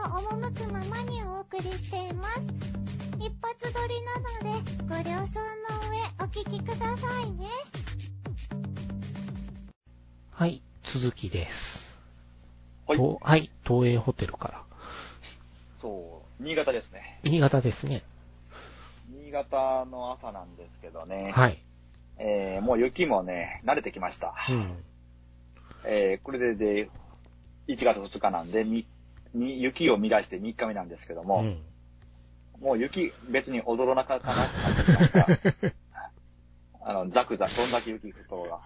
の赴くままにお送りしています。一発撮りなので、ご了承の上お聞きくださいね。はい、続きです。はい。とはい、東映ホテルから。そう、新潟ですね。新潟ですね。新潟の朝なんですけどね。はい。えー、もう雪もね、慣れてきました。うん。えー、これでで、1月2日なんで、に、に、雪を乱して3日目なんですけども、うん。もう雪、別に驚なかかなくなってきました。あの、ザクザク、どんだけ雪降るとが。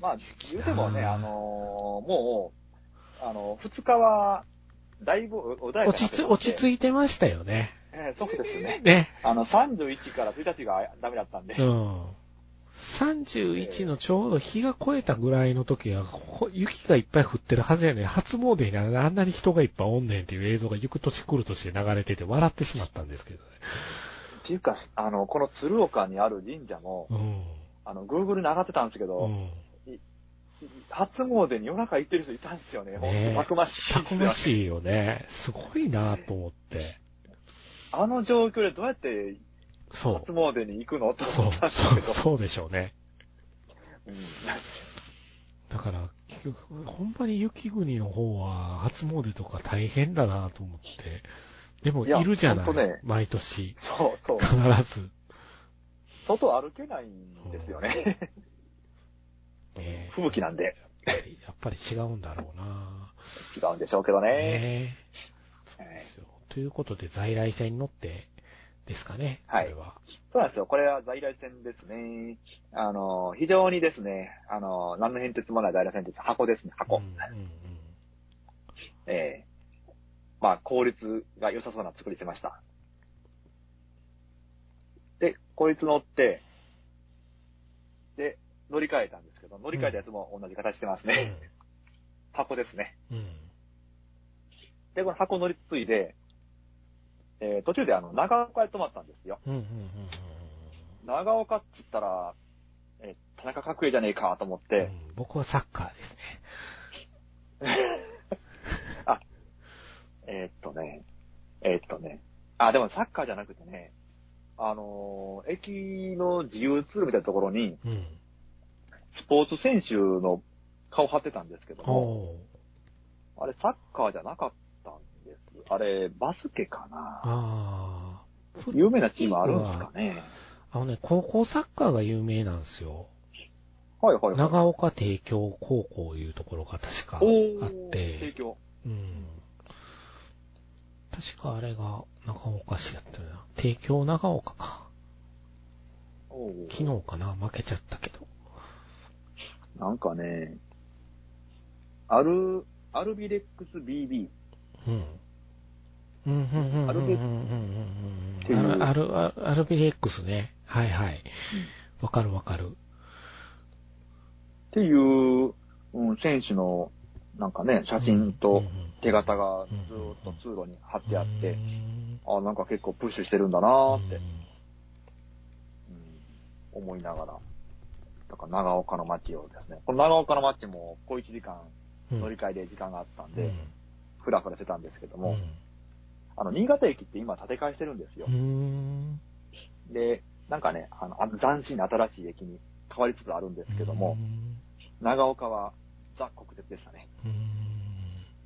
まあ、言うてもね、あのーもう、あの、2日は、だいぶ穏やか落ち落ち着いてましたよね。えーそうですね。ね。あの、31から1日がダメだったんで。うん。31のちょうど日が越えたぐらいの時は、ほ雪がいっぱい降ってるはずやねん。初詣にあんなに人がいっぱいおんねんっていう映像が行く年来る年で流れてて笑ってしまったんですけどね。っていうか、あの、この鶴岡にある神社も、うん。あの、Google に上がってたんですけど、うん。初詣に夜中行ってる人いたんですよね。ほんねとたくましいたく。ましいよね。すごいなと思って。あの状況でどうやってそう初。詣に行くの？とそう思ったん、ですそう、けど。そうでしょうね。うんだから、結局、ほんまに雪国の方は初詣とか大変だなと思って。でも、いるじゃないね毎年。そうそう。必ず。外歩けないんですよね。ね吹雪なんで。やっぱりやっぱり違うんだろうな違うんでしょうけどね。ねそうですよ。ということで、在来線に乗ってですかね。はいこれは。そうなんですよ。これは在来線ですね。あの、非常にですね、あの、何の変哲もない在来線です。箱ですね、箱。うんうんうんええまあ、効率が良さそうな作りしてました。で、こいつ乗って、で、乗り換えたんですけど、乗り換えたやつも同じ形してますね。箱ですね。うん。うん。で、この箱乗り継いで、えー途中であの、長岡へ泊まったんですよ。うんうんうん長岡っつったら、えー田中角栄じゃねえかと思っうん。て、うん僕はサッカーですね。あ、えーっとね、えーっとね、あ、でもサッカーじゃなくてね、あのー駅の自由通路みたいなところに、うん。スポーツ選手の顔貼ってたんですけども。あれサッカーじゃなかった。あれ、バスケかなああ。有名なチームあるんですかねあのね、高校サッカーが有名なんですよ。はいはいはい。長岡帝京高校いうところが確かあって、提供。うん。確かあれが長岡市やったよな。帝京長岡か。昨日かな負けちゃったけど。なんかね、アル、アルビレックス BB。うん。うん、うん、うん、うん、うん、アルビうん、うんっていううん。アル、アル、アルビレックスね。はいはい。わかるわかる。っていう、うん、選手の、なんかね、写真と手形がずーっと通路に貼ってあって、うんあ、なんか結構プッシュしてるんだなーって、うん思いながら。だから長岡の街をですね。この長岡の街も小1時間うん乗り換えで時間があったんで、うんふらふらしてたんですけども、うんあの、新潟駅って今建て替えしてるんですよう。ん。で、なんかね、あの、あ斬新な新しい駅に変わりつつあるんですけどもう、ん長岡はザ・国鉄でしたね。うん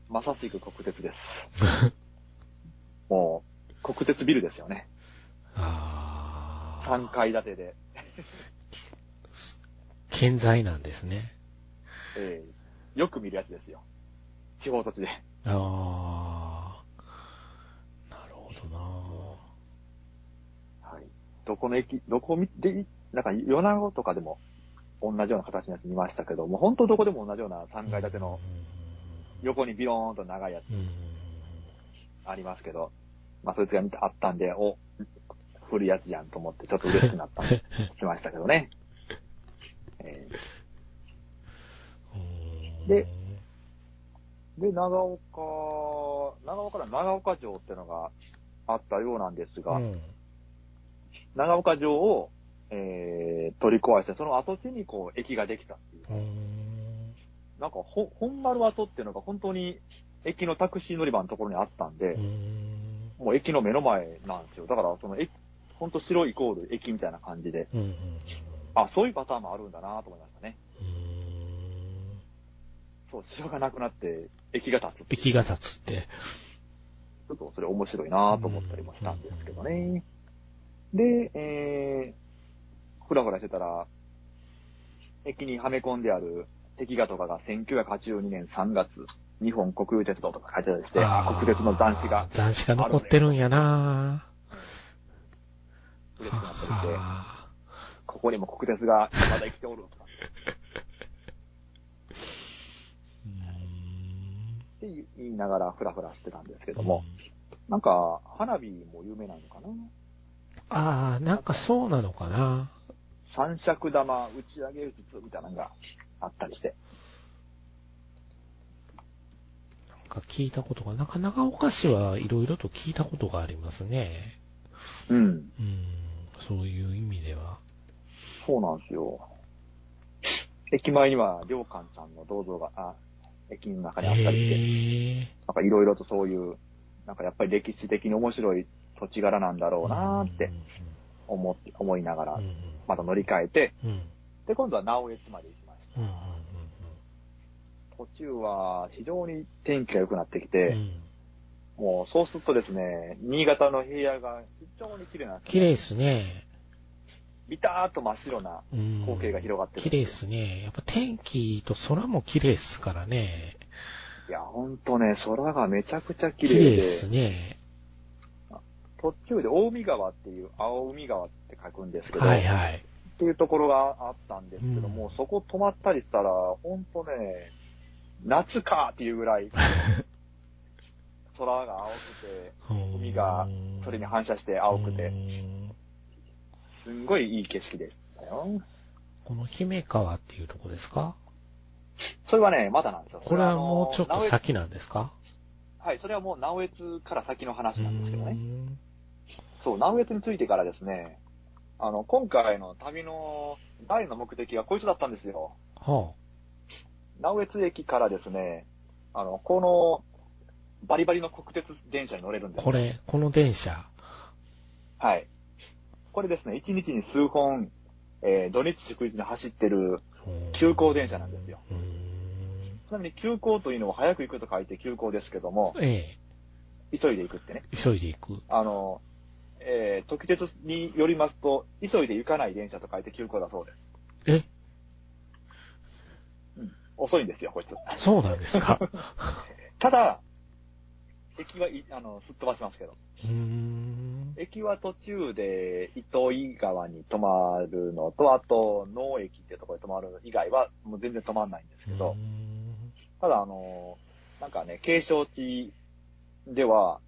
まさしく国鉄です。もう、国鉄ビルですよね。ああ。3階建てで。健在なんですね。えーよく見るやつですよ。地方土地で。ああ。なるほどなはい。どこの駅、どこ見て、なんか、米子とかでも同じような形のやつ見ましたけど、もう本当どこでも同じような3階建ての横にビローンと長いやつありますけど、まあそいつが見てあったんで、お、古いやつじゃんと思ってちょっと嬉しくなった、しましたけどね。えうんで、ーで、長岡、長岡の長岡城ってのがあったようなんですが、うん。長岡城を、えー、取り壊して、その跡地にこう、駅ができたっていう。うん。なんか、ほ、本丸跡っていうのが本当に駅のタクシー乗り場のところにあったんでう。もう駅の目の前なんですよ。だから、その駅、本当白イコール駅みたいな感じで。あ、そういうパターンもあるんだなと思いましたね。そう、城がなくなって、駅が立つっていう。息が立つって。ちょっとそれ面白いなと思ったりもしたんですけどね。で、えー、ふらふらしてたら、駅にはめ込んである壁画とかが1982年3月、日本国有鉄道とか書いてたりして、あー。国鉄の残紙が残紙が残ってるんやな。嬉しくなったりして、はここにも国鉄がまだ生きておるとか。って言いながらふらふらしてたんですけども、なんか、花火も有名なのかなああ、なんかそうなのかな。三尺玉打ち上げ術みたいなのがあったりして。なんか聞いたことが、なかなかお菓子はいろいろと聞いたことがありますね。うん。うん、そういう意味では。そうなんですよ。駅前には、りょうかんさんの銅像が、あ、駅の中にあったりして。なんかいろいろとそういう、なんかやっぱり歴史的に面白い土地柄なんだろうなーって思って、思いながらまた乗り換えて、で、今度は直江津まで行きました。途中は非常に天気が良くなってきて、ん。もうそうするとですね、新潟の平野が非常に綺麗なんですよ綺麗ですね。ビターっと真っ白なうん光景が広がってる。綺麗ですね。やっぱ天気と空も綺麗ですからね。いや、ほんとね、空がめちゃくちゃ綺綺麗で、麗ですね。途中で大海川っていう、青海川って書くんですけど、はいはい。っていうところがあったんですけども、うんそこ止まったりしたら、ほんとね、夏かっていうぐらい、空が青くて、海がそれに反射して青くうて、んすんごいいい景色でしたよ。この姫川っていうとこですか？それはね、まだなんですよ。これはもうちょっと先なんですか？はい、それはもう直江津から先の話なんですけどね。うんそう、直江津についてからですね、あの、今回の旅の第の目的がこいつだったんですよ。は直江津駅からですね、あの、この、バリバリの国鉄電車に乗れるんあ、です。こ。れ、この電車。はい。これですね、1日に数本、えー土日祝日に走ってる、急行電車なんですよ。ちなみに急行というのは早く行くと書いて急行ですけども、え急いで行くってね。え、急いでいく。あの、えー、特鉄によりますと、急いで行かない電車と書いて急行だそうです。え、遅いんですよ、こいつ。そうなんですか？ただ、駅はい、あの、すっ飛ばしますけど。うーん。駅は途中で糸魚川に止まるのと、あと、能駅っていうところで止まる以外は、もう全然止まんないんですけどうー、んただあの、なんかね、景勝地では、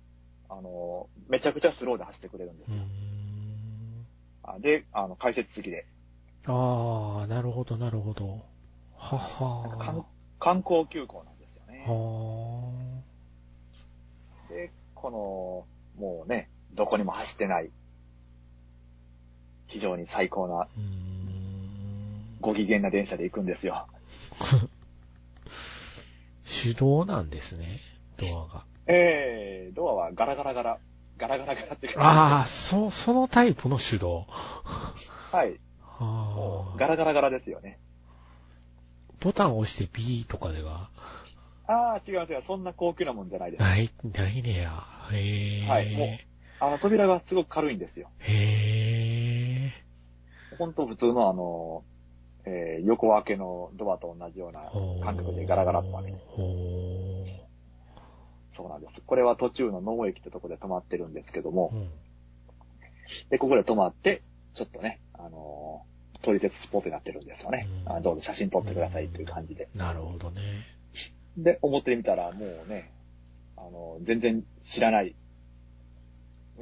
あの、めちゃくちゃスローで走ってくれるんですよ。で、あの、解説付きで。ああ、なるほど、なるほど。は観は観光急行なんですよね。はで、この、もうね、どこにも走ってない、非常に最高なご機嫌な電車で行くんですよ。手動なんですね、ドアが。えー、ドアはガラガラガラ、ガラガラガラって感じでああ、そう、そのタイプの手動。はい。はあ。ガラガラガラですよね。ボタンを押してビーとかでは、ああ、違う違う、そんな高級なもんじゃないです。ない、ないねや。へえ。はいもうあの、扉がすごく軽いんですよ。へえ。ほんと普通のあの、えー、横分けのドアと同じような感覚でガラガラっと開けて。ほそうなんです。これは途中の能駅ってとこで止まってるんですけどもー。う、ん。で、ここで止まって、ちょっとね、あのー、撮り鉄スポットになってるんですよね。うんあどうぞ写真撮ってくださいっていう感じで。なるほどね。で、表見たらもうね、あのー、全然知らない、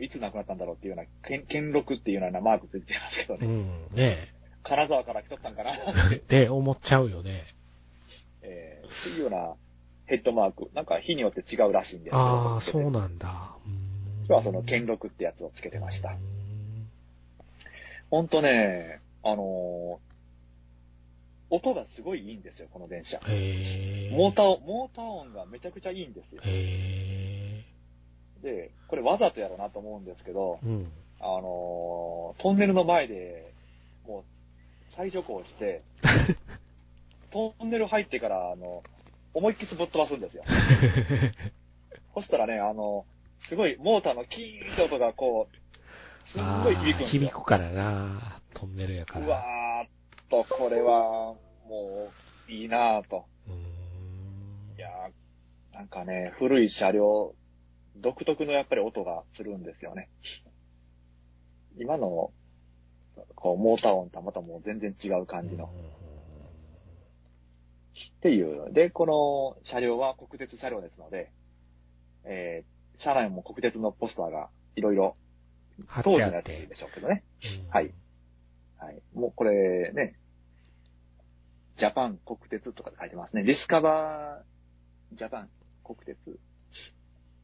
いつ亡くなったんだろうっていうような、剣剣録っていうようなマークついてますけどね。うん。ね金沢から来とったんかなえ。で、思っちゃうよね。えー、っていうようなヘッドマーク。なんか日によって違うらしいんですけど。ああ、そうう。なんだ。今日はその剣録ってやつをつけてましたほんとね、あのー音がすごいいいんですよ、この電車。モーター、モーター音がめちゃくちゃいいんですよ。へで、これわざとやろうなと思うんですけど、ー。うん。あのートンネルの前で、もう、最徐行して、トンネル入ってから、あの、思いっきりぶっ飛ばすんですよ。そしたらね、あの、すごい、モーターのキーンって音がこう、すんごい響くんですよ。響くからなトンネルやから。うわーっと、これは、もう、いいなぁと。いやーなんかね、古い車両、独特のやっぱり音がするんですよね。今の、こう、モーター音とはまたもう全然違う感じの。っていう。で、この車両は国鉄車両ですので、えー、車内も国鉄のポスターがいろいろ、当時のやつで。しょうけどね。うんはい。はい。もうこれね、ジャパン国鉄とかで書いてますね。 Discover Japan 国鉄。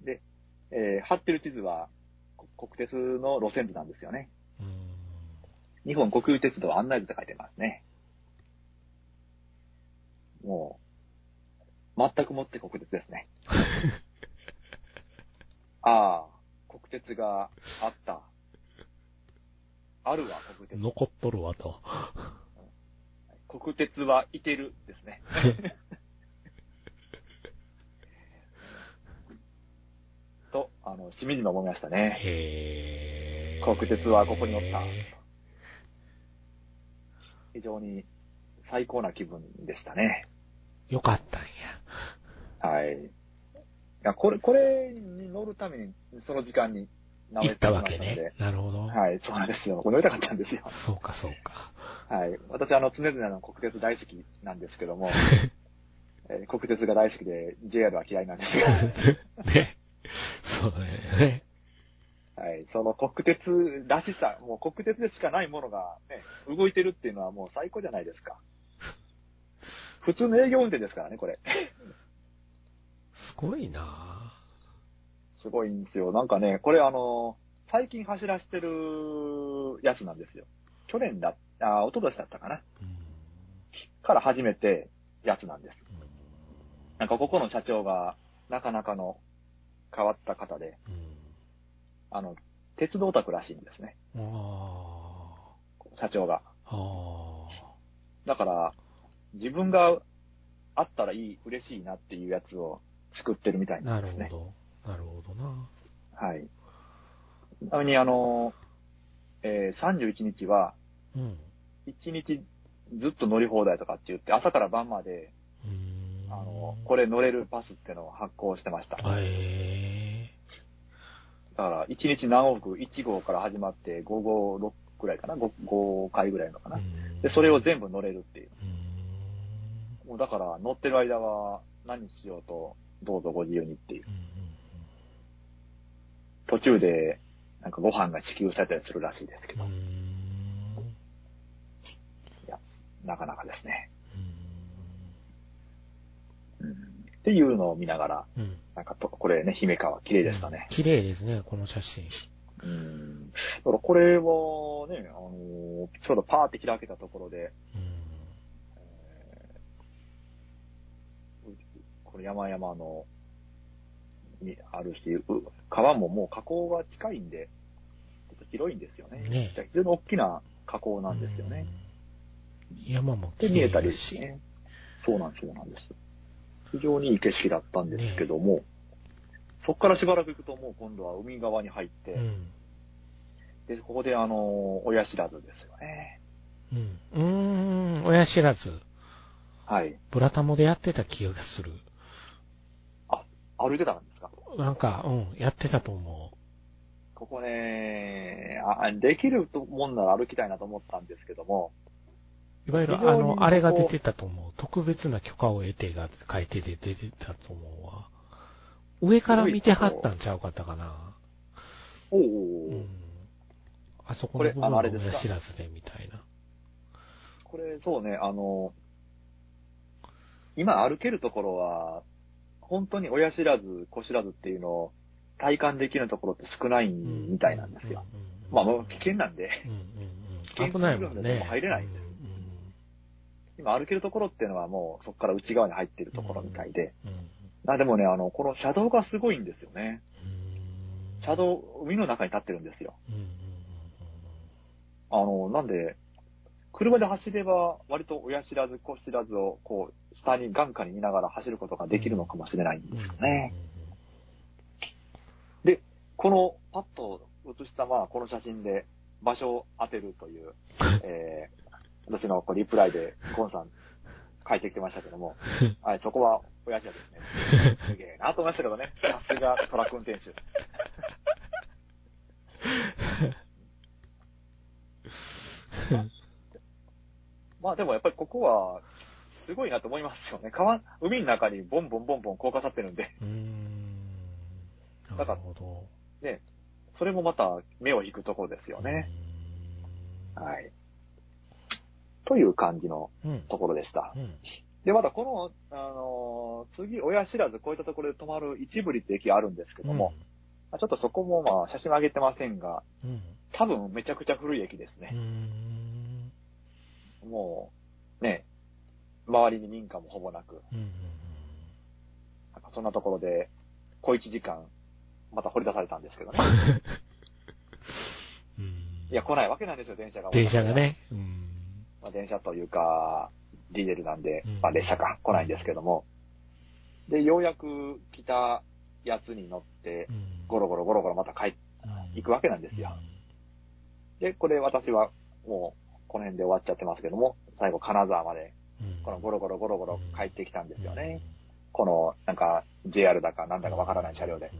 で、えー貼ってる地図はこ国鉄の路線図なんですよね。うん日本国有鉄道案内図って書いてますね。もう、全くもって国鉄ですね。ああ、国鉄があった。あるわ、国鉄。残っとるわと。国鉄はいてるですね。と、あの、しみじみ思いましたね。へー。国鉄はここにおった。非常に最高な気分でしたね。よかったんや。はい。いや、これ、これに乗るために、その時間に行ったわけね。なるほど。はい、そうなんですよ。これ乗りたかったんですよ。そうか、そうか。はい。私、あの、常々の国鉄大好きなんですけども、えー国鉄が大好きで JR は嫌いなんですが、ね。そうだよね。はい。その国鉄らしさ、もう国鉄でしかないものがね、動いてるっていうのはもう最高じゃないですか。普通の営業運転ですからね、これ。すごいなすごいんですよ。なんかね、これあの、最近走らせてるやつなんですよ。去年だ、あ、一昨年だったかな。うんから始めてやつなんです。なんかここの社長がなかなかの変わった方で、うんあの、鉄道オタクらしいんですね。社長が。だから、自分があったらいい、嬉しいなっていうやつを作ってるみたいあ。なですね。なんるほど。なるほどな。はい。ちなみにあの、えー31日は、うん。1日ずっと乗り放題とかって言って、朝から晩まで、うーん。あの、これ乗れるパスってのを発行してました。だかへら、1日何往復、1号から始まって、5号6くらいかな？5, 5回ぐらいのかな？で、それを全部乗れるっていう。うもうだから、乗ってる間は何しようと、どうぞご自由にっていう。うんうん途中で、なんかご飯が支給されたりするらしいですけど、いんや、なかなかですね。うんうん、っていうのを見ながら、うん。なんかと、これね、姫川、綺麗でしたね。綺麗ですね、この写真。うん。だからこれはね、あのちょうどパーって開けたところで、うん。えーこれ山々の、にあるし、う川ももう河口が近いんで、ちょっと広いんですよね。ね非常に大きな河口なんですよね。うん。山もで、綺見えたりし。ね。そうなんそうなんです。非常にいい景色だったんですけども、そこからしばらく行くともう今度は海側に入って、うん。で、ここであの、親知らずですよね。うん。うーん、親知らず。はい。ブラタモでやってた気がする。歩いてたんですか？なんか、うん、やってたと思ここね、あ、できると思うなら歩きたいなと思ったんですけども、う。いわゆる、あの、あれが出てたと思う。特別な許可を得てが書いてて出てたと思うわ。上から見てはったんちゃうかったかな。おうおうん。あそこの部分のあのあれですか親知らずでみたいな。これ、そうね、あの、今歩けるところは、本当に親知らず、子知らずっていうのを体感できるところって少ないみたいなんですよ。まあもう危険なんで。危険。すぎるんでもう入れないんです今歩けるところっていうのはもうそこから内側に入ってるところみたいで。うん。あでもね、あの、この車道がすごいんですよね。うん。車道、海の中に立ってるんですよ。あの、なんで、車で走れば割と親知らず子知らずをこう、下に眼下に見ながら走ることができるのかもしれないんうん。ですよね。で、このパッと写したまあこの写真で場所を当てるという、えー、私のこうリプライでゴンさん書いてきてましたけども、はい、そこは親父はですね、すげえなと思いましたけどね、さすがトラック運転手。まあでもやっぱりここは、すごいなと思いますよね。川、海の中にボンボンボンボン高架立ってるんで、うーん。なるほど。ね、それもまた目を引くところですよね。うはい。という感じの。ところでした。うん。で、またこの、あのー次、親知らずこういったところで止まる一部里って駅あるんですけども、ちょっとそこもまあ写真は上げてませんが、うん。うん。多分めちゃくちゃ古い駅ですね。ん。もう、ね、周りに民家もほぼなく、うん。なんかそんなところで、小一時間、また掘り出されたんですけどね。うん。いや、来ないわけなんですよ、電車が。電車が。ね。うん。まあ、電車というか、ディーゼルなんでうん、まあ列車か、来ないんですけども。で、ようやく来たやつに乗ってう、ん。ゴロゴロゴロゴロまた帰って行くわけなんですよ。で、これ私はもうこの辺で終わっちゃってますけども、最後金沢までうん。このゴロゴロゴロゴロ帰ってきたんですよね。うん。このなんか JR だかなんだかわからない車両で。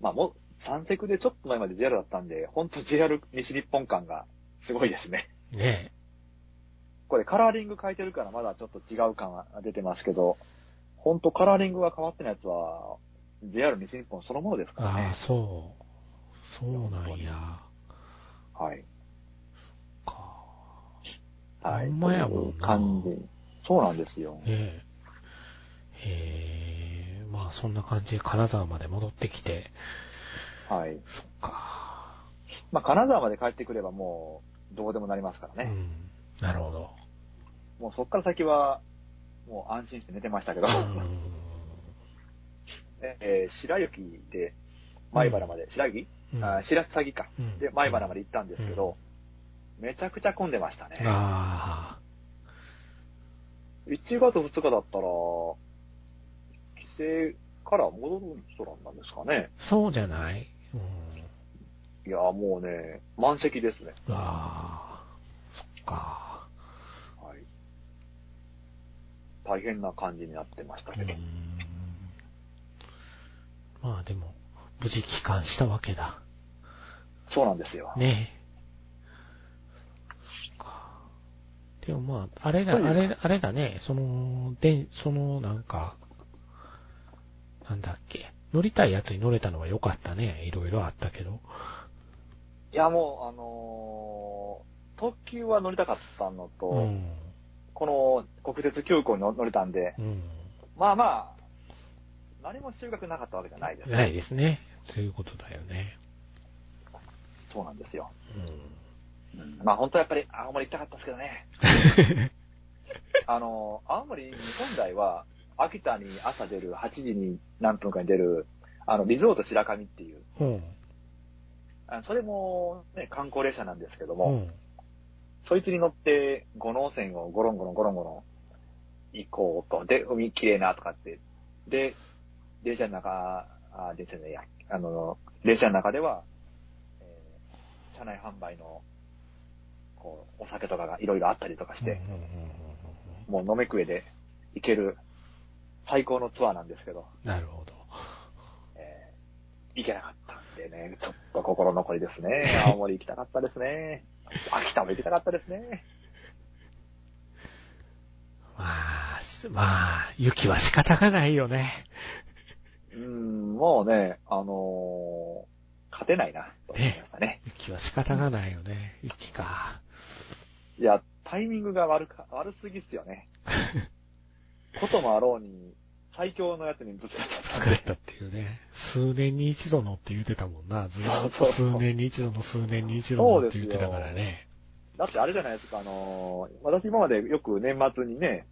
まあもう三セクでちょっと前まで JR だったん。で、ほん。と JR 西日本感がすごいですね。うん。ねこれカラーリング変えてるからまだちょっと違う感が出てますけど、ほん。とカラーリングが変わってないやつは JR 西日本そのものですからねああ、。そう。そうなん。や。はい。か。はい。ほんまやもんな感じ。そうなんですよ。ねえ。ええまあそんな感じで金沢まで戻ってきて、はい。そっか。まあ、金沢まで帰ってくればもう、どうでもなりますからね。うん。なるほど。もうそっから先は、もう安心して寝てましたけど、うん。えー白雪で、前原まで、白雪、うんあ白鷺か。うんで、前原まで行ったんですけど、めちゃくちゃ混んでましたね。あ1月2日だったら、帰省から戻る人なんですかね。あ、そうじゃない？うん。いや、もうね、満席ですね。ああ、そっか。はい。大変な感じになってましたうけど。ん。まあでも、無事帰還したわけだ。そうなんですよ。ねえ。そっかでもまあ、あれだ、あれ、あれだね、その、で、その、なんか、なんだっけ、乗りたいやつに乗れたのは良かったね。いろいろあったけど。いや、もう、あのー特急は乗りたかったのと、うん。この国鉄急行に乗れたんで、うん。まあまあ、何も収穫なかったわけじゃないです。ないですね。そういうことだよね。そうなんですよ。うん。うんまあ本当はやっぱり青森行きたかったですけどね。あのー青森、日本台は、秋田に朝出る8時に何分かに出る、あの、リゾート白神っていう、うん。あのそれもね、観光列車なんですけども、うん。そいつに乗って、五能線をゴロンゴロンゴロンゴロン行こうと。で、海綺麗なとかって。で、電車の中、あ、電車でいや、あの、電車の中では、えー車内販売の、こう、お酒とかがいろいろあったりとかして、もう飲め食えで行ける最高のツアーなんですけど、なるほど。えー行けなかったんでね、ちょっと心残りですね。青森行きたかったですね。秋田も行きたかったですね。まあ、すまあ、雪は仕方がないよね。うん、もうね、あのー勝てないな、と思いましたね。雪は仕方がないよね。雪か。いや、タイミングが悪か、悪すぎっすよね。こともあろうに、最強のやつにぶつかっちゃったんで。作ったっていうね。数年に一度のって言ってたもんな。ずーっと数年に一度の数年に一度のって言ってたからね。だってあれじゃないですか、あのー私今までよく年末にね、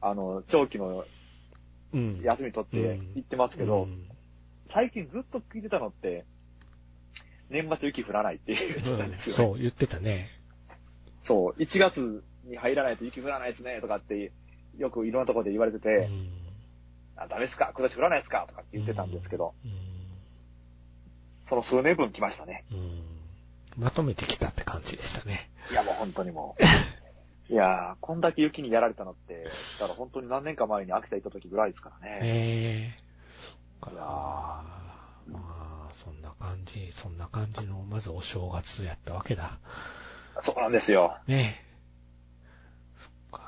あの、長期のうん。休み取って行ってますけど、うん最近ずっと聞いてたのって、年末雪降らないって言ってたんですよ、ねそう、言ってたね。そう、1月に入らないと雪降らないですね、とかって、よくいろんなところで言われてて、うんあ、ダメですか今年降らないですかとかって言ってたんですけど、うんその数年分来ましたね。うんまとめてきたって感じでしたね。いや、もう本当にもう。いやー、こんだけ雪にやられたのって、だから本当に何年か前に秋田行った時ぐらいですからね。ええそっか。まあ、そんな感じ、そんな感じの、まずお正月やったわけだ。そうなんですよ。ねえ。そっか。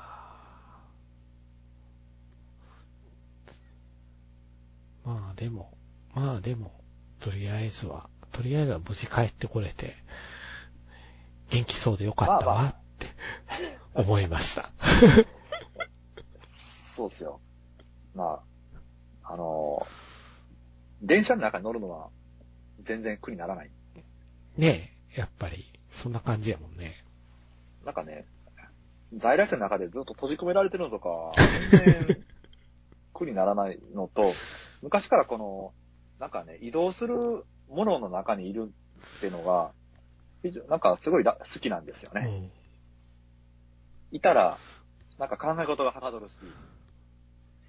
まあでも、まあでも、とりあえずは、とりあえずは無事帰ってこれて、元気そうでよかったわって思いました。そうですよ。まあ、あのー電車の中に乗るのは全然苦にならない。ねえ、やっぱり、そんな感じやもんね。なんかね、在来線の中でずっと閉じ込められてるのとか、全然苦にならないのと、昔からこの、なんかね、移動するものの中にいるっていうのが、非常なんかすごいら好きなんですよね。うん。いたら、なんか考え事がはかどるし、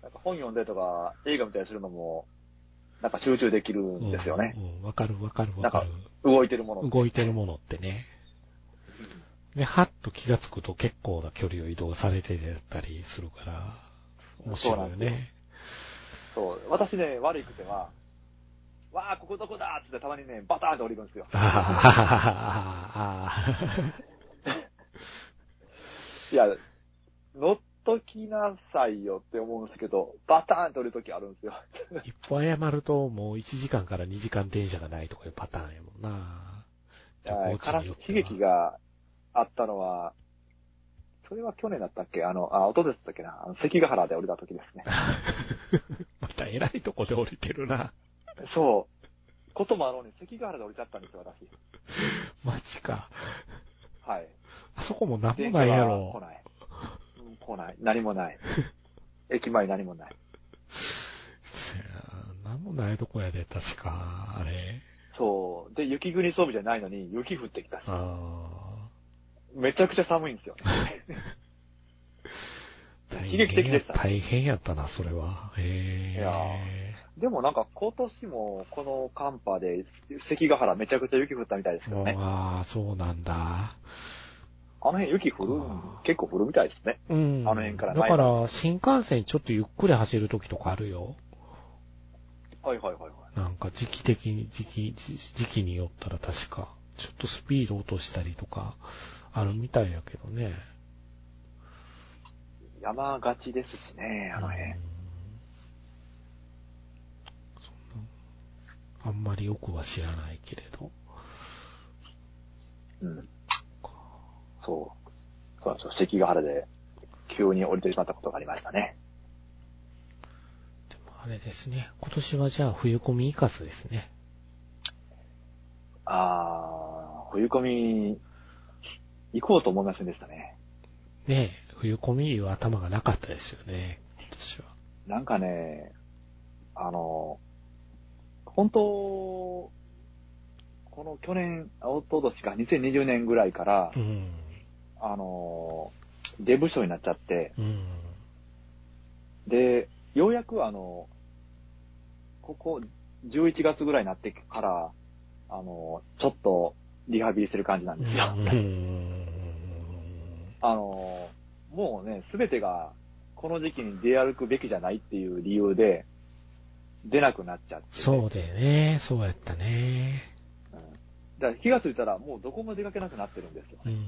なんか本読んでとか映画見たりするのも、なんか集中できるんですよね。うん。うんわかるわかるわかる。動いてるもの。動いてるものってね。で、はっと気がつくと結構な距離を移動されてたりするから、面白いよね。そう。私ね、悪いくては、わあ、ここどこだっつってたまにね、バターンって降りるんですよ。ああ、ああ、いや、乗っときなさいよって思うんですけど、バターンって降りるときあるんですよ。一歩謝るともう1時間から2時間電車がないとかいうパターンやもんな。悲旅行地によっては劇があったのは、それは去年だったっけ？あの、あ、一昨年だったっけな？あの関ヶ原で降りた時ですね。また偉いとこで降りてるな。そう。こともあろうに関ヶ原で降りちゃったんですよ、私。マジか。はい。あそこもなんもないや電車は来ろ。ない。うん来ない。何もない。駅前に何もない。せやなんもないとこやで、確か、あれ。そう。で、雪国装備じゃないのに雪降ってきたし、あめちゃくちゃ寒いんですよ悲劇的でしたね大変やったな、それは。へえ。いやでもなんか今年もこの寒波で関ヶ原めちゃくちゃ雪降ったみたいですけどね。ああ、そうなんだ。あの辺雪降る結構降るみたいですね。うん。あの辺からだから、新幹線ちょっとゆっくり走るときとかあるよ。はいはいはいはい。なんか時期的に、時期、時時期によったら確か、ちょっとスピード落としたりとか、あるみたいやけどね。山がちですしね、あの辺。あんまりよくは知らないけれど。うん。そう。そうなんですよ。関ヶ原で急に降りてしまったことがありましたね。でもあれですね。今年はじゃあ冬込みイカスですね。あー、冬込み、行こうと思いませんでしたね。ねえ、冬込みいう頭がなかったですよね。今年は。なんかね、あの、本当、この去年、おととしか2020年ぐらいから、うん。あの、デブ症になっちゃって、うん。で、ようやくあの、ここ11月ぐらいになってから、あの、ちょっとリハビリしてる感じなんですよ。うん。あの、もうね、すべてがこの時期に出歩くべきじゃないっていう理由で、出なくなっちゃって、そうでね、そうやったね。うん。だから気がついたらもうどこも出かけなくなってるんですよ。うん。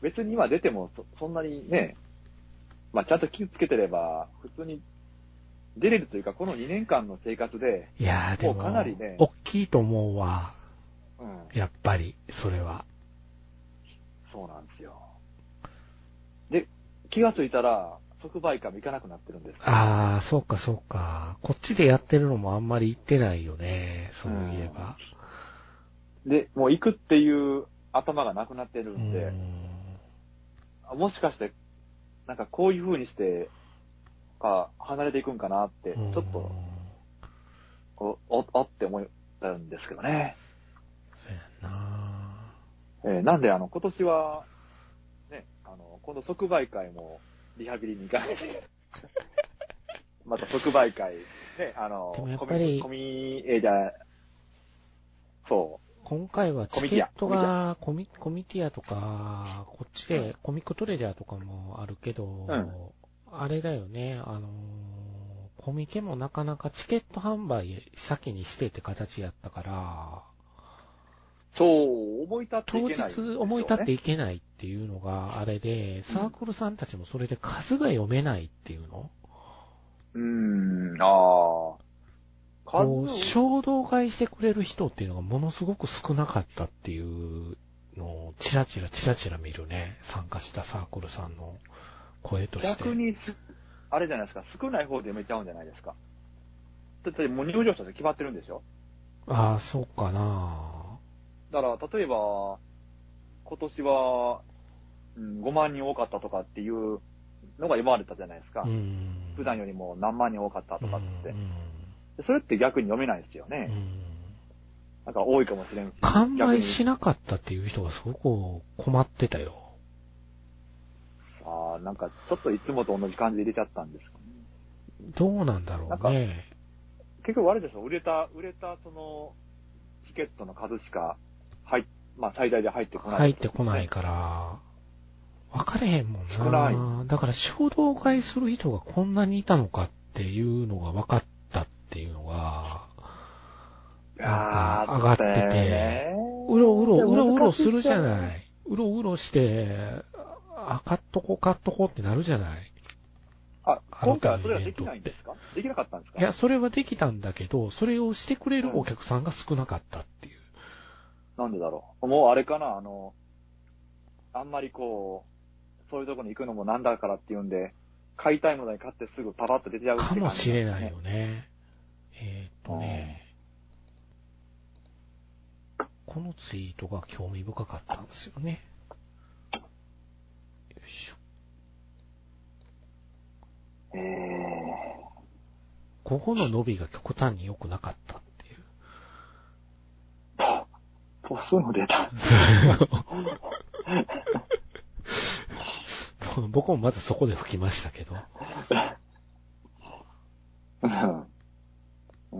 別に今出てもそそんなにね、まあちゃんと気をつけてれば、普通に出れるというか、この2年間の生活で、いやーでも、もうかなりね大きいと思うわ。うん、やっぱり、それは。そうなんですよ。で、気がついたら、即売会も行かなくなってるんです。あー、そうかそうか。こっちでやってるのもあんまり行ってないよね。そういえば。で、もう行くっていう頭がなくなってるうんで、もしかして、なんかこういう風にして、か、離れていくんかなって、ちうんょっと、お、お、おって思ったんですけどね。えーなんで、あの、今年は、ね、あの、今度即売会もリハビリに行かないで、また即売会、ね、あの、でもやっぱりコミ、えーじゃあそ今回はチケットがコミ、コミティアとか、こっちでコミックトレジャーとかもあるけど、ん。あれだよね、あのー、コミケもなかなかチケット販売先にしてって形やったから、う、そう、思い立ってい当けないんですよね、日思い立っていけないっていうのがあれで、サークルさんたちもそれで数が読めないっていうの、うーん、ああ。こう、数衝動買いしてくれる人っていうのがものすごく少なかったっていうのを、チラチラチラチラ見るね。参加したサークルさんの声として。逆にす、あれじゃないですか、少ない方で埋めちゃうんじゃないですか。だってもう入場者で決まってるんでしょ？ああ、そうかなだから、例えば、今年は、うん、5万人多かったとかっていうのが今までたじゃないですか。うん。普段よりも何万人多かったとかっつって。うんでそれって逆に読めないですよね。うんなんか多いかもしれんし。完売しななかったっていう人がすごく困ってたよ。ああ、なんかちょっといつもと同じ感じで入れちゃったんですかね。どうなんだろうね。結局あれでしょ、売れた、売れたその、チケットの数しか入っ、まあ最大で入ってこない、入ってこないから、分かれへんもんな。少ないだから衝動買いする人がこんなにいたのかっていうのが分かったっていうのが、なんか上がってて、うろうろ、うろうろするじゃい。ない。うろうろして、あ、買っとこう、買っとこうってなるじゃない。あ、今回はそれはできないんですか？できなかったんですか？いや、それはできたんだけど、それをしてくれるお客さんが少なかったっていう。なんでだろう。もうあれかな、あの、あんまりこう、そういうとこに行くのもなんだからっていうんで、買いたいものに買ってすぐパパッと出ちゃうってか感じもしれないよね。えーっとね、このツイートが興味深かったんですよね。よいしょ。ええここの伸びが極端に良くなかったっていう。ポスの出た。僕もまずそこで吹きましたけど。うん。う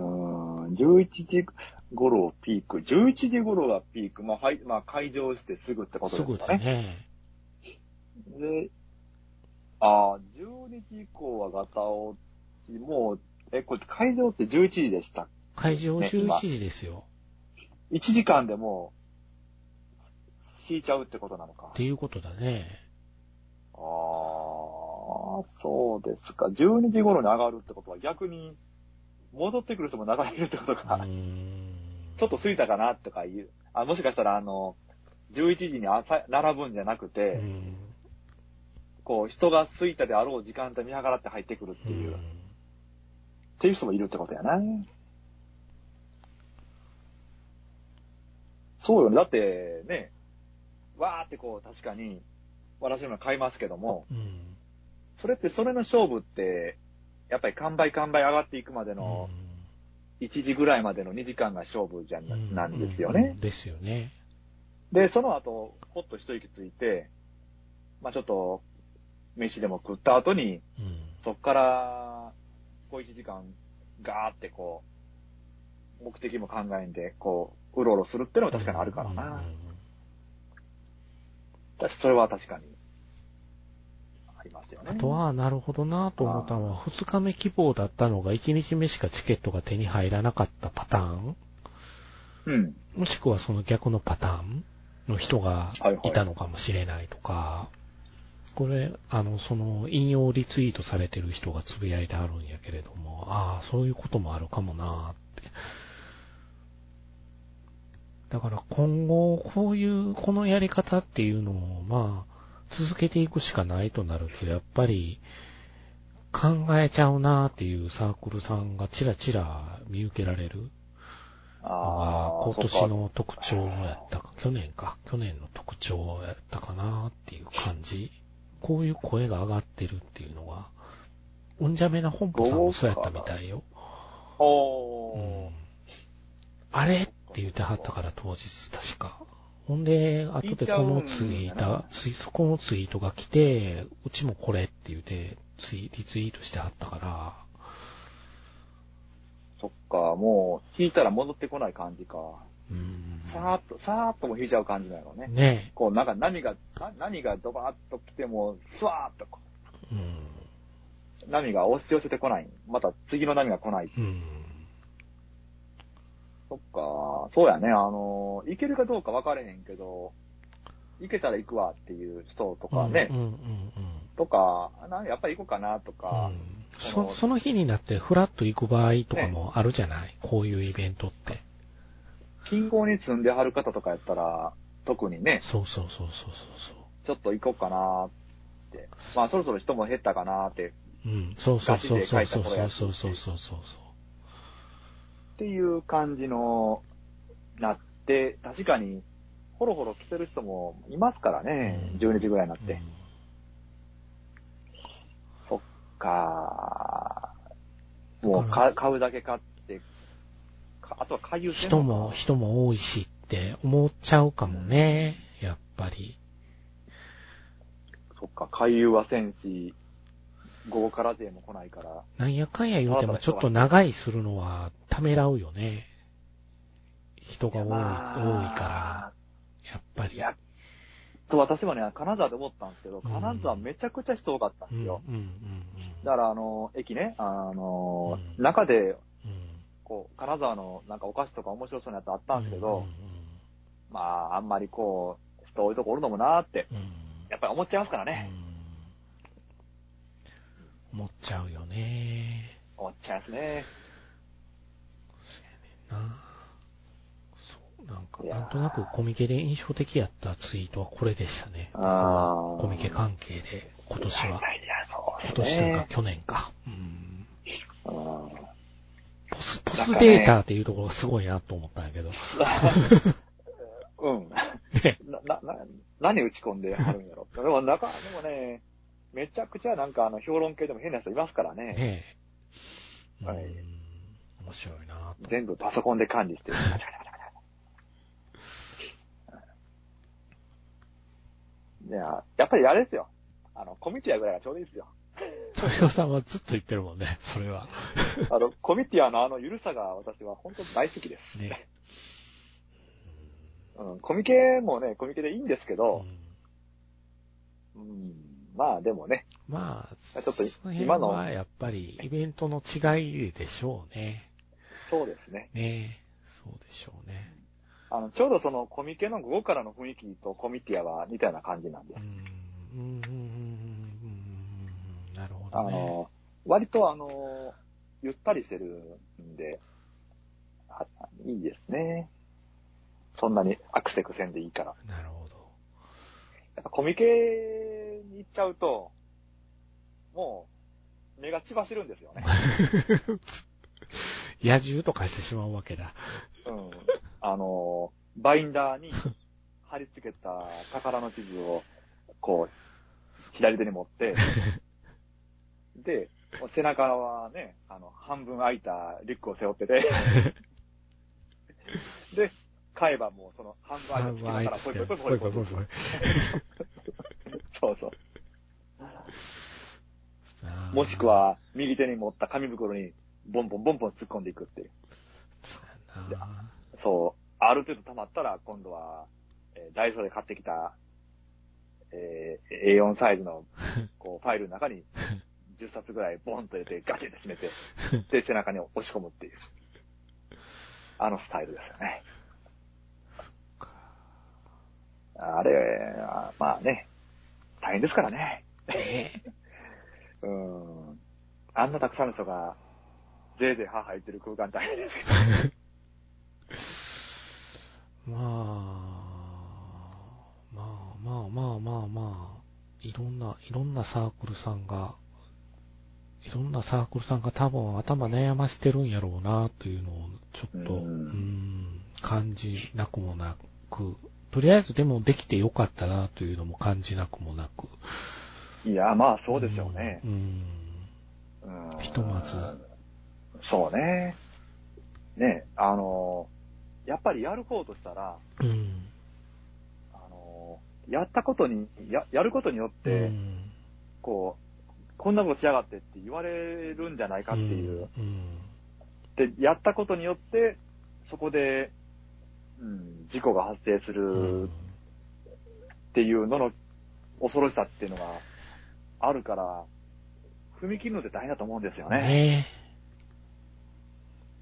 ん、11時頃ピーク。11時頃がピーク。まあ、はい、まあ、開場してすぐってことすぐだですかね。ね。で、ああ、12時以降はガタ落ち、もう、え、これ会場って11時でした。会場ね今11時ですよ。1時間でもう、引いちゃうってことなのかっ。ていうことだね。ああ、そうですか。12時頃に上がるってことは逆に、戻ってくる人も流れるってことうか。ちょっと過ぎたかなとかいう。あ、もしかしたらあの、11時に朝、並ぶんじゃなくて、うんこう、人が空いたであろう時間帯見計らって入ってくるっていう、っうんていう人もいるってことやな。そうよね。だって、ね、わーってこう、確かに、私も買いますけども、うんそれってそれの勝負って、やっぱり完売完売上がっていくまでの、1時ぐらいまでの2時間が勝負じゃうんん、なんですようんね。ですよね。で、その後、ほっと一息ついて、まあちょっと、飯でも食った後に、うんそっから、こう1時間、ガーってこう、目的も考えんで、こう、うろうろするってのは確かにあるからうんな。だしそれは確かに、ありますよね。あとは、なるほどなと思ったのは、二日目希望だったのが、一日目しかチケットが手に入らなかったパターンうん。もしくはその逆のパターンの人がはいはいいたのかもしれないとか、これ、あの、その、引用リツイートされてる人がつぶやいてあるんやけれども、ああ、そういうこともあるかもなーって。だから今後、こういう、このやり方っていうのを、まあ、続けていくしかないとなると、やっぱり、考えちゃうなーっていうサークルさんがちらちら見受けられる。ああ、今年の特徴やったか、去年か、去年の特徴やったかなっていう感じ。こういう声が上がってるっていうのが、うんじゃめな本舗さんもそうやったみたいよ。おー。うん。あれって言ってはったから当日確か。ほんで、後でこのツイート、ツイそこのツイートが来て、うちもこれって言って、ツイリツイートしてはったから、そっか、もう、引いたら戻ってこない感じか。うん。さーっと、さーっとも引いちゃう感じなのね。ねこう、なんか波が、な波がドバーッと来ても、スワーッとこうん。う、波が押し寄せてこない。また次の波が来ない。うん。そっか、そうやね、あの、行けるかどうか分かれへんけど、行けたら行くわっていう人とかね、うんうんうんとか、なやっぱり行こうかなとうん。か、そ、その日になってフラッと行く場合とかもあるじゃない、こういうイベントって。近郊に住んではる方とかやったら、特にね、そうそうそうそうそうちょっと行こうかなって。まあそろそろ人も減ったかなって、そう。うん。そうそうそうそうそうそうそうそう。そうっていう感じの、なって、確かに、ほろほろ来てる人もいますからね、うん12時ぐらいになっそう。て。そっかもう買うだけ買って、かあとは回遊人も、人も多いしって思っちゃうかもね。やっぱり。そっか、回遊はせんし、午後から勢も来ないから。なんやかんや言うてもちょっと長いするのはためらうよね。人が多い、多いから。やっぱり。いや、そう、私もね、金沢で思ったんですけど、うん金沢めちゃくちゃ人多かったんうん、うん、ですよ。うんだから、あの、駅ね、あの、うん中で、うん。こう、金沢のなんかお菓子とか面白そうなやつあったんですけうど、んまあ、あんまりこう、人多いとこおるのもなーって、うんうんやっぱり思っちゃいますからね。うん思っちゃうよね。思っちゃいますね。なそう、なんか、なんとなくコミケで印象的やったツイートはこれでしたね。あーコミケ関係で、今年は。いやいや、そう今。年というか、去年か。うん。うんポス、ポスデータっていうところがすごいなと思ったんやけど。うん。ねな、な、な、何打ち込んではるんやろ。でも、なんか、でもね、めちゃくちゃなんかあの、評論系でも変な人いますからね。はいうん面白いなと。全部パソコンで管理してる。いや、やっぱりあれですよ。あの、コミティアぐらいがちょうどいいですよ。豊さんはずっと言ってるもんね、それは。あの、コミティアのあの緩さが私は本当に大好きです。ね。うん、コミケもね、コミケでいいんですけうど、んうん、まあでもね、まあ、ちょっと今のはやっぱりイベントの違いでしょうね。そうですね。ねそうでしょうね。あの、ちょうどそのコミケの午後からの雰囲気とコミティアは似たような感じなんです。うん、うん、うん、なるほあどね。の、割とあの、ゆったりしてるんで、あいいですね。そんなにアクセクせんでいいから。なるほど。やっぱコミケに行っちゃうと、もう、目が血走るんですよね。野獣とかしてしまうわけだ。うん。あの、バインダーに貼り付けた宝の地図を、こう、左手に持って、で、背中はね、あの、半分開いたリュックを背負ってて、で、買えばもうその半分開いた隙間から、ポイポイポイポイポイポイ。そうそう。もしく、は、右手に持った紙袋に、ボンボンボンボン突っ込んでいくっていう。そうやなそう。ある程度溜まったら、今度は、えーダイソーで買ってきた、えー A4 サイズの、こう、ファイルの中に、10冊ぐらいボンと入れて、ガチッと閉めて、で、背中に押し込むっていう。あのスタイルですよね。あれ、あまあね、大変ですからね。ねうん。あんなたくさんの人が、ぜいぜいってる空間大変ですけど。まあ、まあまあまあまあまあ、いろんな、いろんなサークルさんがいろんなサークルさんが多分頭悩ましてるんやろうな、というのをちょっと、ううんん、感じなくもなく、とりあえずでもできてよかったな、というのも感じなくもなく。いや、まあそうでしょうね。うん。うんひとまず。そうね。ね、あの、やっぱりやる方としたら、うん。あの、やったことに、や、やることによっうて、ん。こう、こんなことしやがってって言われるんじゃないかっていう。うん。で、やったことによって、そこで、うん、事故が発生すうん。るっていうのの恐ろしさっていうのがあるから、踏み切るのって大変だと思うんですよね。ね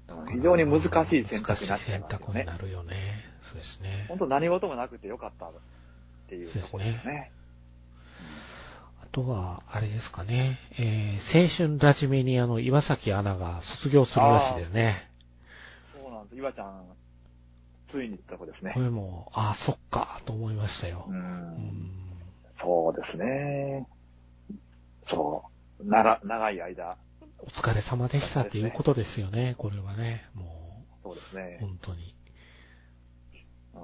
うん非常に難しい選択になっちゃいますよ難しい選択にね。なるよね。そうですね。本当何事もなくてよかったっていうところですね。あとは、あれですかね。えー、青春ラジメニアの岩崎アナが卒業するらしいですね。そうなんです。岩ちゃん、ついにってとこですねこ。れも、ああ、そっか、と思いましたよう。。うんん。そうですね。そう。なら、長い間、お疲れ様でしたっていうことですよね、これはね。もう、そうですね。本当に、うん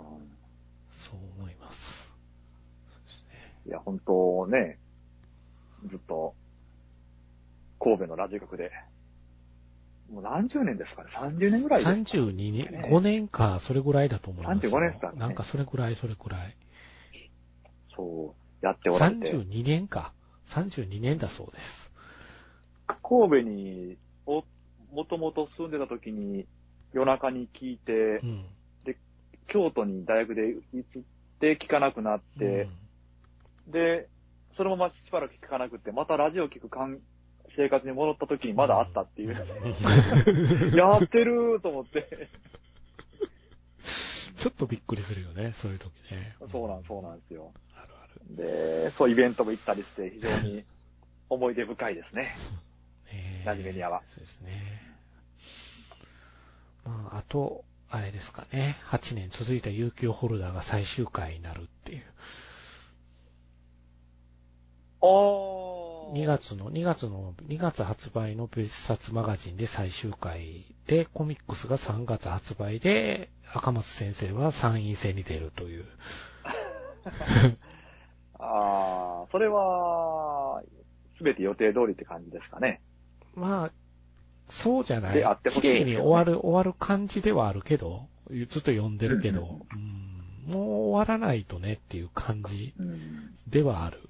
そう思います。いや、本当ね、ずっと、神戸のラジオ局で、もう何十年ですかね ?30 年ぐらいですか32年、ね5年か、それぐらいだと思いますよ。35年ですかねなんかそれぐらい、それぐらい。そう、やっておられて。32年か。32年だそうです。神戸に、お、もともと住んでた時に夜中に聞いてう、ん。京都に大学で移って聞かなくなって、で、そのまましばらく聞かなくて、またラジオ聞く感生活に戻った時にまだあったっていう。う んやってると思って。ちょっとびっくりするよね、そういう時ね。そうなん、そうなんですよ。あるある。で、そうイベントも行ったりして、非常に思い出深いですね。えーラジメディアはそうですね。まあ、あと、あれですかね。8年続いた有給ホルダーが最終回になるっていう。おー。2月の、2月の、2月発売の別冊マガジンで最終回で、コミックスが3月発売で、赤松先生は参院選に出るという。あー、それは、すべて予定通りって感じですかね。まあ、そうじゃない。であってほしいね麗に終わる、終わる感じではあるけど、ずっと読んでるけど、うんもう終わらないとねっていう感じうん。ではある。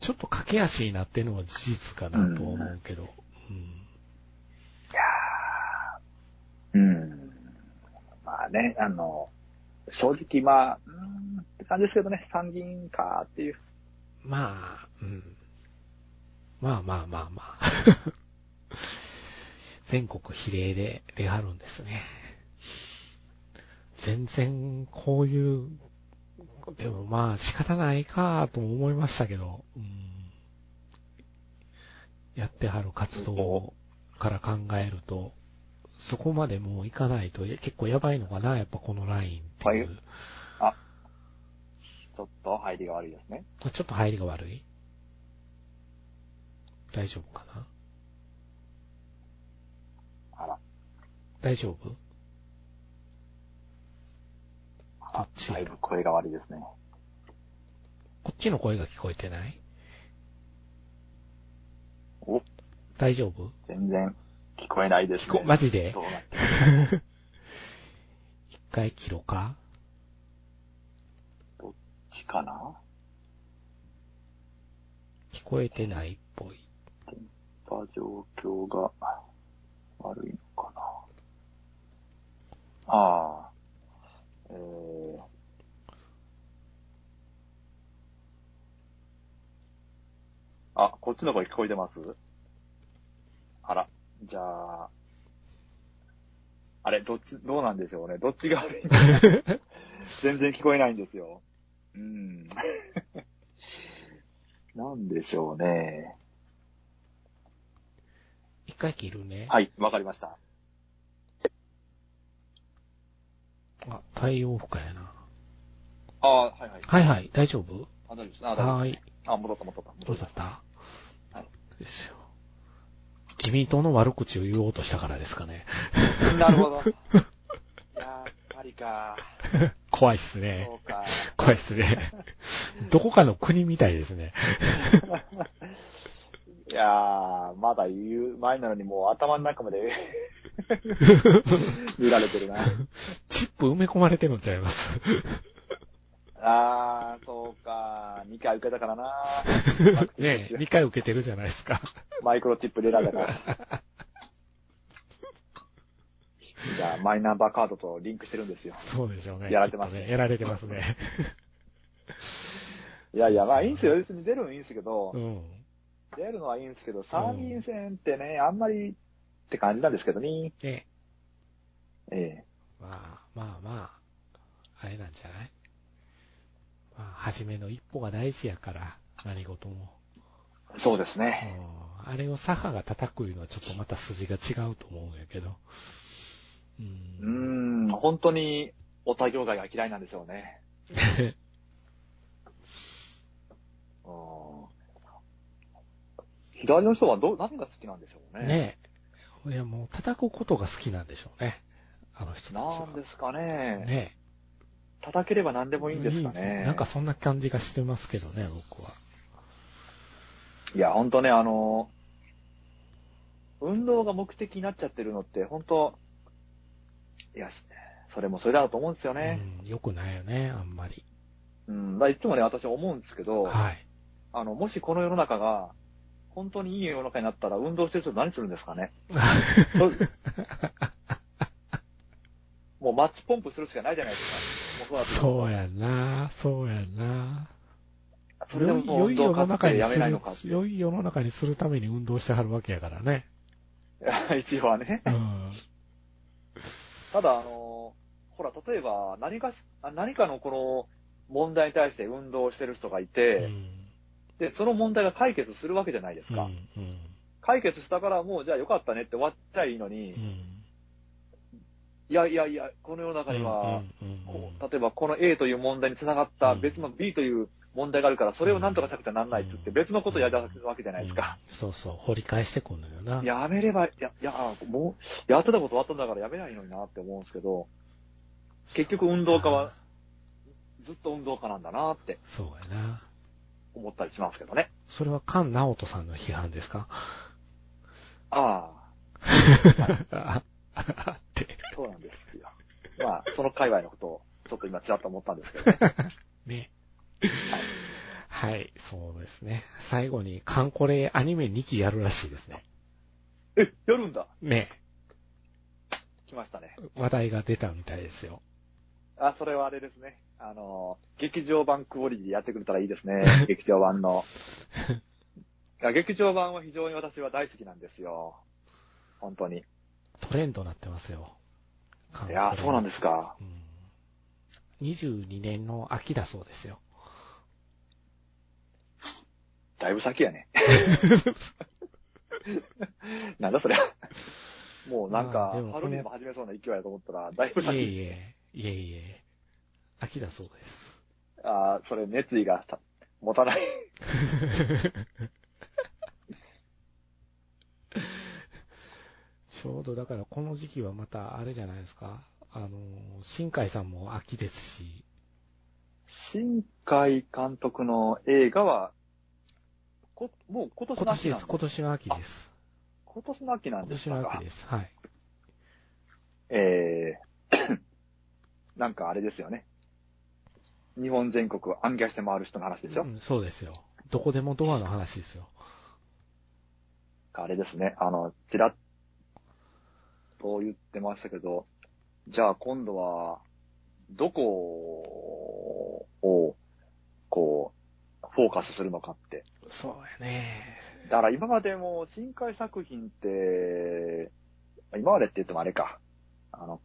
ちょっと駆け足になってるのは事実かなと思うけど。うんうん。まあね、あの、正直まあ、うーんって感じですけどね、参議院かっていう。まあ、うん。まあまあまあまあ。全国比例で出はるんですね。全然こういう、でもまあ仕方ないかとも思いましたけど、うん、やってはる活動から考えると、そこまでもういかないと結構やばいのかな、やっぱこのラインっていう。はいちょっと入りが悪いですね。あちょっと入りが悪い？大丈夫かな？あら。大丈夫？あどっちだいぶ声が悪いですね。こっちの声が聞こえてない？お、大丈夫？全然聞こえないですね。、マジで？一回切ろうか？どっちかな？聞こえてないっぽい。まあ状況が悪いのかな。ああ。えー、あ、こっちの声聞こえてます？あら、じゃあ、あれ、どっち、どうなんでしょうね。どっちが全然聞こえないんですよ。うん。なんでしょうね。一回切るね。はい、わかりました。あ、対応不可やな。ああ、はいはい。はいはい、大丈夫？あ、大丈夫です。あ、大丈夫はーい。あ、戻った戻った。戻どうりました。だったはい。ですよ。自民党の悪口を言おうとしたからですかね。なるほど。やっぱりか。怖いっすねそ。うか。怖いっすね。どこかの国みたいですね。いやー、まだ言う前なのにもう頭の中まで 見られてるな。チップ埋め込まれてるんちゃいます。あー、そうか。2回受けたからな。ねえ、2回受けてるじゃないですか。マイクロチップ入れられたから。じゃあ、マイナンバーカードとリンクしてるんですよ。そうでしょうね。やられてますねきっとやられてますね。いやいや、まあいいんすよ。別に出るのいいんすけど、うん。出るのはいいんすけど、参議院選ってね、あんまりって感じなんですけどね。ねええ。まあまあまあ、あれなんじゃない？まあ、初めの一歩が大事やから、何事も。そうですうんね。あれを左派が叩くいうのはちょっとまた筋が違うと思うんやけど。う。うんーん、本当に、お作業外が嫌いなんでしょうね。うん左の人はどう、何が好きなんでしょうね。ねえ。いや、もう叩くことが好きなんでしょうね。あの人たちは。なんですかね。ね叩ければ何でもえ。いいんですかね。なんかそんな感じがしてますけどね、僕は。いや、本当ね、あの、運動が目的になっちゃってるのって、本当いや、それもそれだと思うんですよね。うん、よくないよね、あんまり。うん。だいつもね、私思うんですけど、はい。あの、もしこの世の中が、本当にいい世の中になったら、運動してる人何するんですかね？そ もうマッチポンプするしかないじゃないですか。そうやな、そうやんな。それでも運良い世動家っての中にすやめないのかっる、て。良い世の中にするために運動してはるわけやからね。一応はね。うん。ただ、あの、ほら、例えば、何か何かのこの問題に対して運動してる人がいて、うん。で、その問題が解決するわけじゃないですか。うん。うん。解決したからもう、じゃあよかったねって終わっちゃいいのに、うん。いやいやいや、この世の中には、例えばこの A という問題につながった別の B という問題があるから、それを何とかしなくてはならないって言って、別のことをやるわけじゃないですか。うんそうそう、掘り返してくんのよな。やめれば、いや、いや、もう、やってたこと終わったんだからやめないのになって思うんですけど、結局運動家はずっと運動家なんだなってそうやな。思ったりしますけどね。それは菅直人さんの批判ですか？ああ って。あ、そうなんですよ。まあ、その界隈のことをちょっと今ちらっと思ったんですけどね。ね。はい、そうですね。最後に、カンコレアニメ2期やるらしいですね。え、やるんだね。来ましたね。話題が出たみたいですよ。あ、それはあれですね。あの、劇場版クオリティでやってくれたらいいですね。劇場版の。いや劇場版は非常に私は大好きなんですよ。本当に。トレンドになってますよ。いや、そうなんですか。うん。22年の秋だそうですよ。だいぶ先やね。なんだそれ。もうなんか春にでも始めそうな勢いやと思ったら、だいぶいえい先。え、いえいえ。秋だそうです。ああ、それ熱意がた持たない。ちょうどだからこの時期はまたあれじゃないですか。あの、新海さんも秋ですし、新海監督の映画は、こもう今年。の秋なんだ今年の秋です。今年の秋な今んですか年の秋です。はい。えー、なんかあれですよね。日本全国を暗記して回る人の話でしょ、うんそうですよ。どこでもドアの話ですよ。あれですね。あの、ちらっと言ってましたけど、じゃあ今度は、どこを、こう、フォーカスするのかって。そうやね。だから今までも深海作品って、今までって言ってもあれか。あの、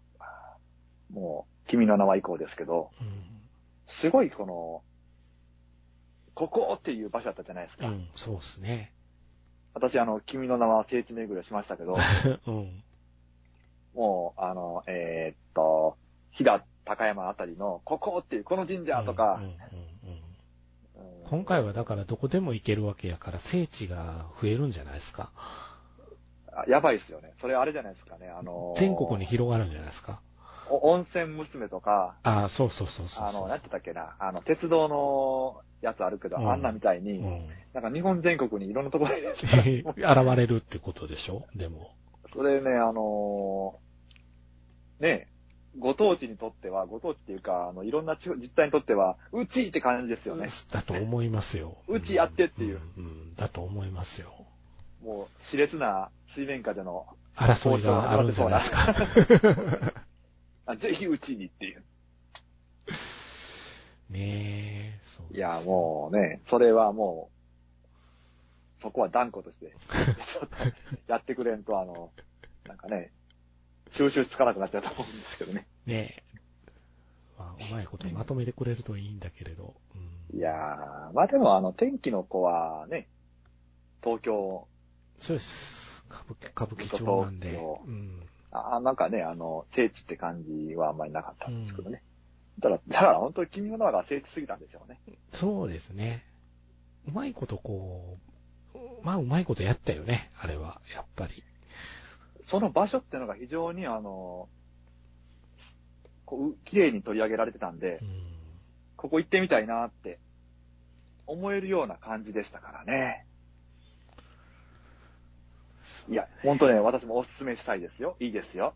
もう、君の名は以降ですけど、すごいこの、ここっていう場所だったじゃないですか。うん。うん、そうですね。私、あの、君の名は聖地巡りをしましたけど、うん。もう、あの、えーっと、飛騨高山あたりの、ここっていう、この神社とかうん、うんうんうんうん今回はだからどこでも行けるわけやから聖地が増えるんじゃないですか。あやばいっすよね。それあれじゃないですかね。あのー全国に広がるんじゃないですか。お温泉娘とか、ああ、そうそうそうそうそう。あの、なんて言ったっけな、あの、鉄道のやつあるけど、うんあんなみたいに、うん。なんか日本全国にいろんなところで、現れるってことでしょ？でも。それね、あのーね、ご当地にとっては、ご当地っていうか、あの、いろんな地方実態にとっては、うちって感じですよね。だと思いますよ。うちやってっていううん。うん、だと思いますよ。もう、熾烈な水面下での、争いがあるんじゃないですか。あぜひうちにっていう。ねえ、そういや、もうね、それはもう、そこは断固として、ちょっとやってくれんと、あの、なんかね、収集つかなくなっちゃうと思うんですけどね。ねえ。まあ、うまいことまとめてくれるといいんだけれど。うん、いやー、まあでもあの、天気の子はね、東京、そうです。歌舞伎、歌舞伎町なんで。うん。あなんかね、あの、聖地って感じはあんまりなかったんですけどね。だから、だから本当に君の名が聖地すぎたんでしょうね。そうですね。うまいことこう、まあうまいことやったよね、あれは、やっぱり。その場所っていうのが非常にあの、こう、綺麗に取り上げられてたんでう、ん。ここ行ってみたいなって思えるような感じでしたからね。いや、ほんとね、私もお勧めしたいですよ。いいですよ。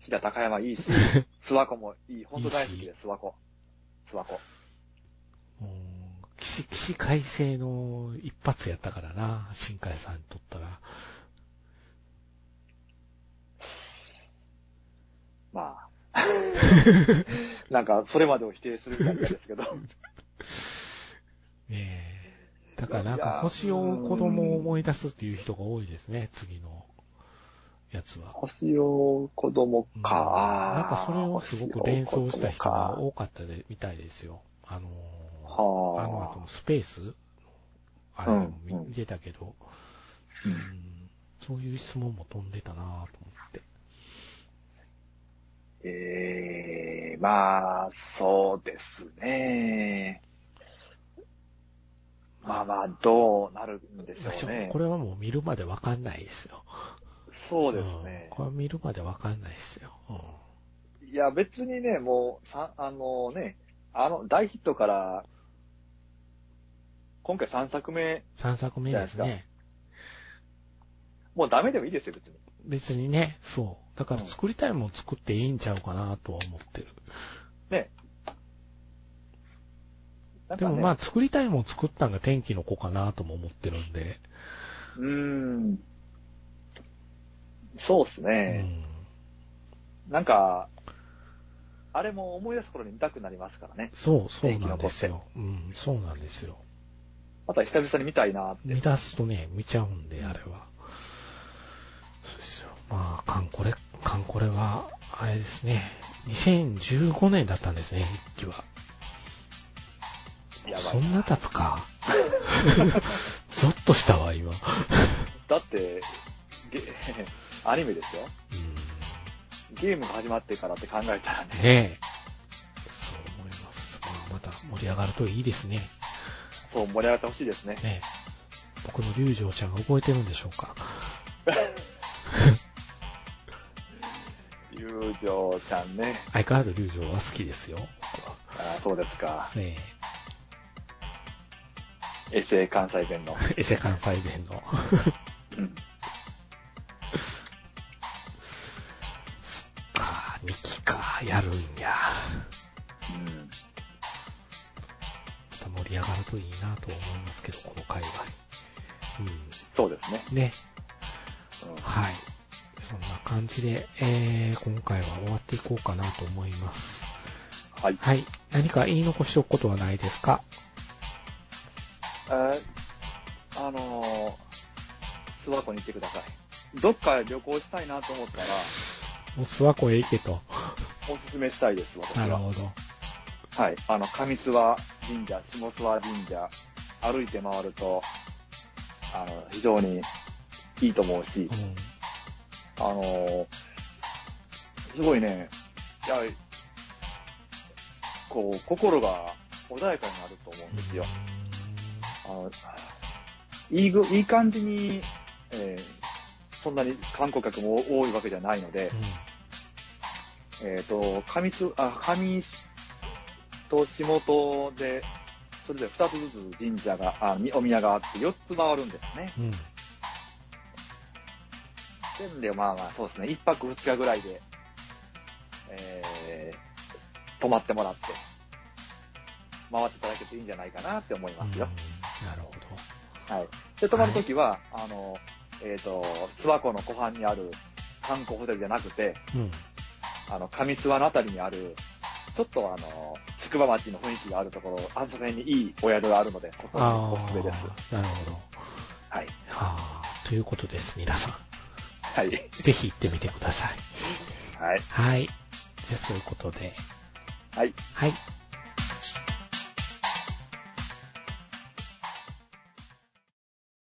飛騨高山いいし、諏訪湖もいい。ほんと大好きです、諏訪湖。諏訪湖。もう、起死、起死回生の一発やったからな、新海さんにとったら。まあ。なんか、それまでを否定するみたいですけど。ねえ。だからなんか星を子供を思い出すっていう人が多いですね、次のやつは。星を子供うんか。なんかそれをすごく連想した人が多かったでみたいですよ。あのーあの後のスペースあれでも見てたけど、ううんんそういう質問も飛んでたなぁと思って。ええまあ、そうですね。まあまあ、どうなるんでしょうねこ。れはもう見るまでわかんないですよ。そうですねうん。これは見るまでわかんないですよ。うんいや、別にね、もう、さ、あのね、あの、大ヒットから、今回3作目、3作目ですね。もうダメでもいいですよ、別に。別にね、そう。だから作りたいもん作っていいんちゃうかなとは思ってる。ね。ねでもまあ作りたいもん作ったんが天気の子かなとも思ってるんで。うーん。そうっすうね。ん。なんか、あれも思い出す頃に見たくなりますからね。そう、そうなんですよ。うん、そうなんですよ。また久々に見たいなって。見出すとね、見ちゃうんで、あれは。そうですよ。まあ、カンコレ、カンコレは、あれですね。2015年だったんですね、一期は。やばそいんな経つか？ゾッとしたわ、今。だって、ゲ、アニメですよ。うゲームが始まってからって考えたらね。ん、ねえ。そう思います。まあまた盛り上がるといいですね。そう、盛り上がってほしいですね。ねえ。僕の龍城ちゃんが覚えてるんでしょうか？友情ちゃんね。相変わらず龍城は好きですよ。僕はあそうですか。ねエセ関西弁の。え。エセ関西弁の。うん。か、2期か、やるんや。うん。また盛り上がるといいなと思いますけど、この界隈。そうですね。うん。ね。うんはい。そんな感じで、えー、今回は終わっていこうかなと思います。はい。はい。何か言い残しておくことはないですか？えー、あのー、諏訪湖に行ってください。どっか旅行したいなと思ったら、もう諏訪湖へ行けと。おすすめしたいです、私は。なるほど。はい。あの、上諏訪神社、下諏訪神社、歩いて回ると、あの、非常にいいと思うしう、ん。あのーすごいね、いや、こう、心が穏やかになると思うんですよ。いいぐ、いい感じに、えーそんなに観光客も多いわけじゃないので、えっ、と、上津、あ、上と下とで、それぞれ2つずつ神社が、あ、みお宮があって4つ回るんですね。うん。うん。でまあまあ、そうですね、1泊2日ぐらいで、えー、泊まってもらって、回っていただけていいんじゃないかなって思いますよ。うん。はい。で、泊まるときは、あの、えっ、と、諏訪湖の湖畔にある観光ホテルじゃなくて、うん。あの、上諏訪のあたりにある、ちょっとあの、宿場町の雰囲気があるところ、あそこ辺にいいお宿があるので、そこにあおすすめです。あ、なるほど。はい。はあ、ということです、皆さん。はい。ぜひ行ってみてください。はい。はい。じゃあ、そういうことで。はい。はい。